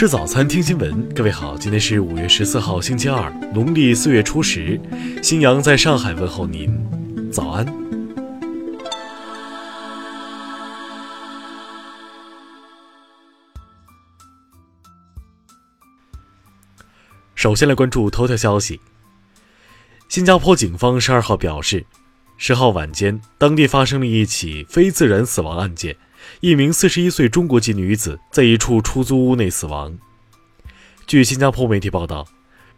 吃早餐，听新闻。各位好，今天是五月十四号，星期二，农历四月初十。新阳在上海问候您，早安。首先来关注头条消息。新加坡警方十二号表示，十号晚间，当地发生了一起非自然死亡案件。一名四十一岁中国籍女子在一处出租屋内死亡。据新加坡媒体报道，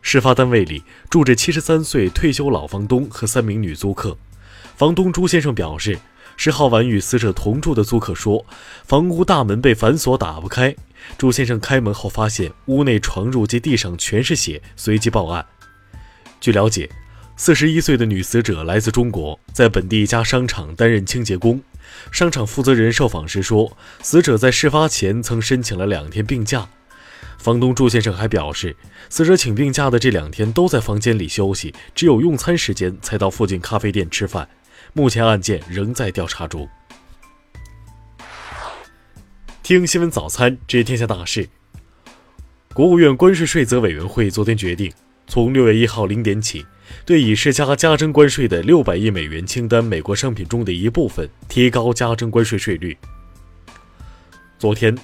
事发单位里住着七十三岁退休老房东和三名女租客。房东朱先生表示，十号晚与死者同住的租客说，房屋大门被反锁，打不开。朱先生开门后发现屋内床褥及地上全是血，随即报案。据了解，四十一岁的女死者来自中国，在本地一家商场担任清洁工。商场负责人受访时说，死者在事发前曾申请了两天病假。房东朱先生还表示，死者请病假的这两天都在房间里休息，只有用餐时间才到附近咖啡店吃饭。目前案件仍在调查中。听新闻早餐知天下大事。国务院关税税则委员会昨天决定，从六月一号零点起。对已施加加征关税的六百亿美元清单美国商品中的一部分提高加征关税税率。昨天，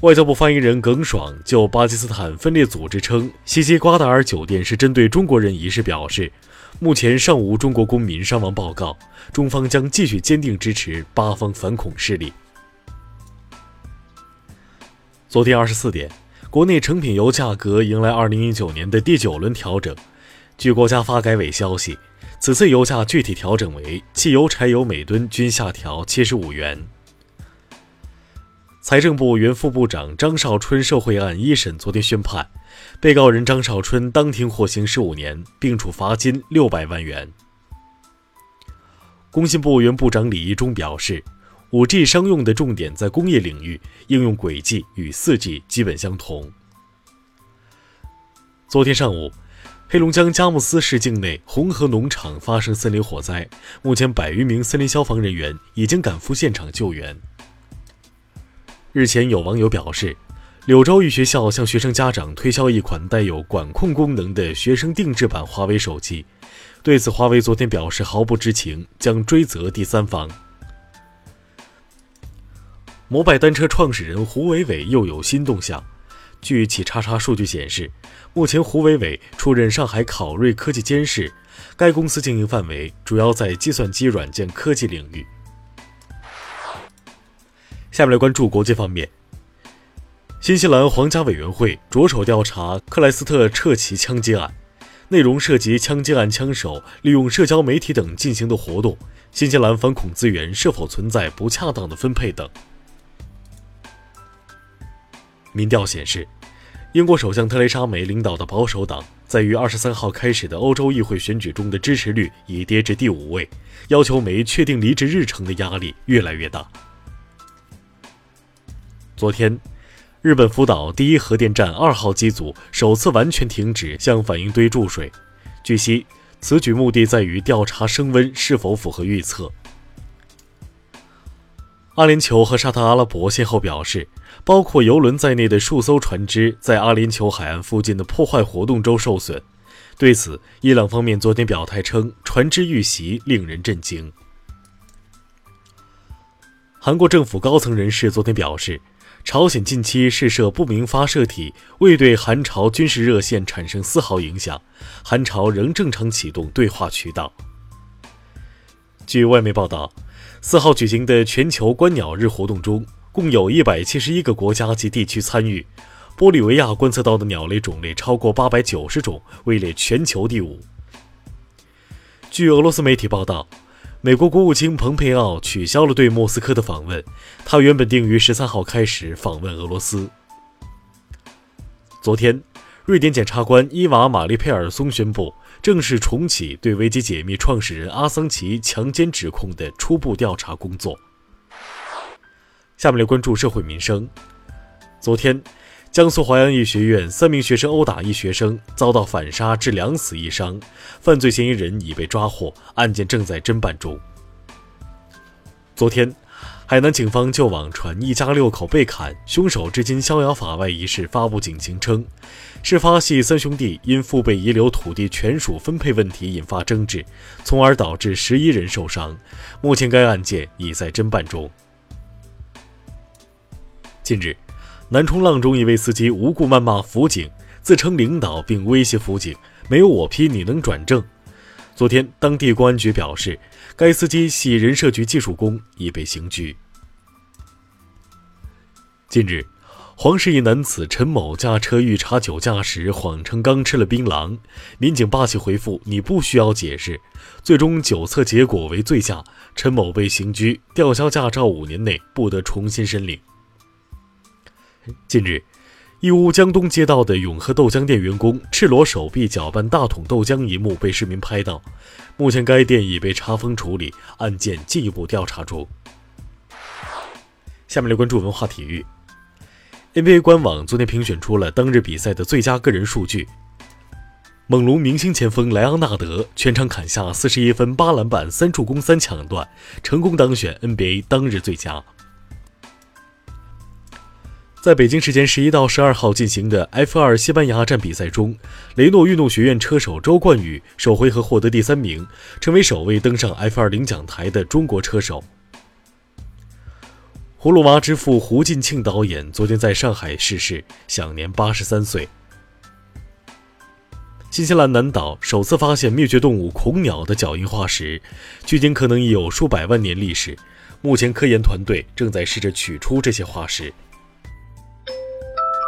外交部发言人耿爽就巴基斯坦分裂组织称袭击瓜达尔酒店是针对中国人一事表示，目前尚无中国公民伤亡报告，中方将继续坚定支持巴方反恐势力。昨天二十四点，国内成品油价格迎来二零一九年的第九轮调整。据国家发改委消息，此次油价具体调整为汽油、柴油每吨均下调七十五元。财政部原副部长张少春受贿案一审昨天宣判，被告人张少春当庭获刑十五年，并处罚金六百万元。工信部原部长李一中表示，五 G 商用的重点在工业领域，应用轨迹与四 G 基本相同。昨天上午。黑龙江佳木斯市境内红河农场发生森林火灾，目前百余名森林消防人员已经赶赴现场救援。日前，有网友表示，柳州一学校向学生家长推销一款带有管控功能的学生定制版华为手机，对此，华为昨天表示毫不知情，将追责第三方。摩拜单车创始人胡伟伟又有新动向。据企叉叉数据显示，目前胡伟伟出任上海考瑞科技监事，该公司经营范围主要在计算机软件科技领域。下面来关注国际方面，新西兰皇家委员会着手调查克莱斯特彻奇枪击案，内容涉及枪击案枪手利用社交媒体等进行的活动，新西兰反恐资源是否存在不恰当的分配等。民调显示，英国首相特蕾莎梅领导的保守党在于二十三号开始的欧洲议会选举中的支持率已跌至第五位，要求梅确定离职日程的压力越来越大。昨天，日本福岛第一核电站二号机组首次完全停止向反应堆注水，据悉，此举目的在于调查升温是否符合预测。阿联酋和沙特阿拉伯先后表示。包括游轮在内的数艘船只在阿联酋海岸附近的破坏活动中受损。对此，伊朗方面昨天表态称，船只遇袭令人震惊。韩国政府高层人士昨天表示，朝鲜近期试射不明发射体未对韩朝军事热线产生丝毫影响，韩朝仍正常启动对话渠道。据外媒报道，四号举行的全球观鸟日活动中。共有一百七十一个国家及地区参与，玻利维亚观测到的鸟类种类超过八百九十种，位列全球第五。据俄罗斯媒体报道，美国国务卿蓬佩奥取消了对莫斯科的访问，他原本定于十三号开始访问俄罗斯。昨天，瑞典检察官伊娃·玛丽佩尔松宣布正式重启对维基解密创始人阿桑奇强奸指控的初步调查工作。下面来关注社会民生。昨天，江苏淮阳医学院三名学生殴打一学生，遭到反杀致两死一伤，犯罪嫌疑人已被抓获，案件正在侦办中。昨天，海南警方就网传一家六口被砍，凶手至今逍遥法外一事发布警情称，事发系三兄弟因父辈遗留土地权属分配问题引发争执，从而导致十一人受伤。目前该案件已在侦办中。近日，南冲浪中一位司机无故谩骂辅警，自称领导并威胁辅警：“没有我批你能转正？”昨天，当地公安局表示，该司机系人社局技术工，已被刑拘。近日，黄石一男子陈某驾车遇查酒驾时，谎称刚吃了槟榔，民警霸气回复：“你不需要解释。”最终酒测结果为醉驾，陈某被刑拘，吊销驾照五年内不得重新申领。近日。义乌江东街道的永和豆浆店员工赤裸手臂搅拌大桶豆浆一幕被市民拍到，目前该店已被查封处理，案件进一步调查中。下面来关注文化体育。NBA 官网昨天评选出了当日比赛的最佳个人数据，猛龙明星前锋莱昂纳德全场砍下四十一分、八篮板、三助攻、三抢断，成功当选 NBA 当日最佳。在北京时间十一到十二号进行的 F 二西班牙站比赛中，雷诺运动学院车手周冠宇首回合获得第三名，成为首位登上 F 二领奖台的中国车手。葫芦娃之父胡进庆导演昨天在上海逝世，享年八十三岁。新西兰南岛首次发现灭绝动物恐鸟的脚印化石，距今可能已有数百万年历史。目前，科研团队正在试着取出这些化石。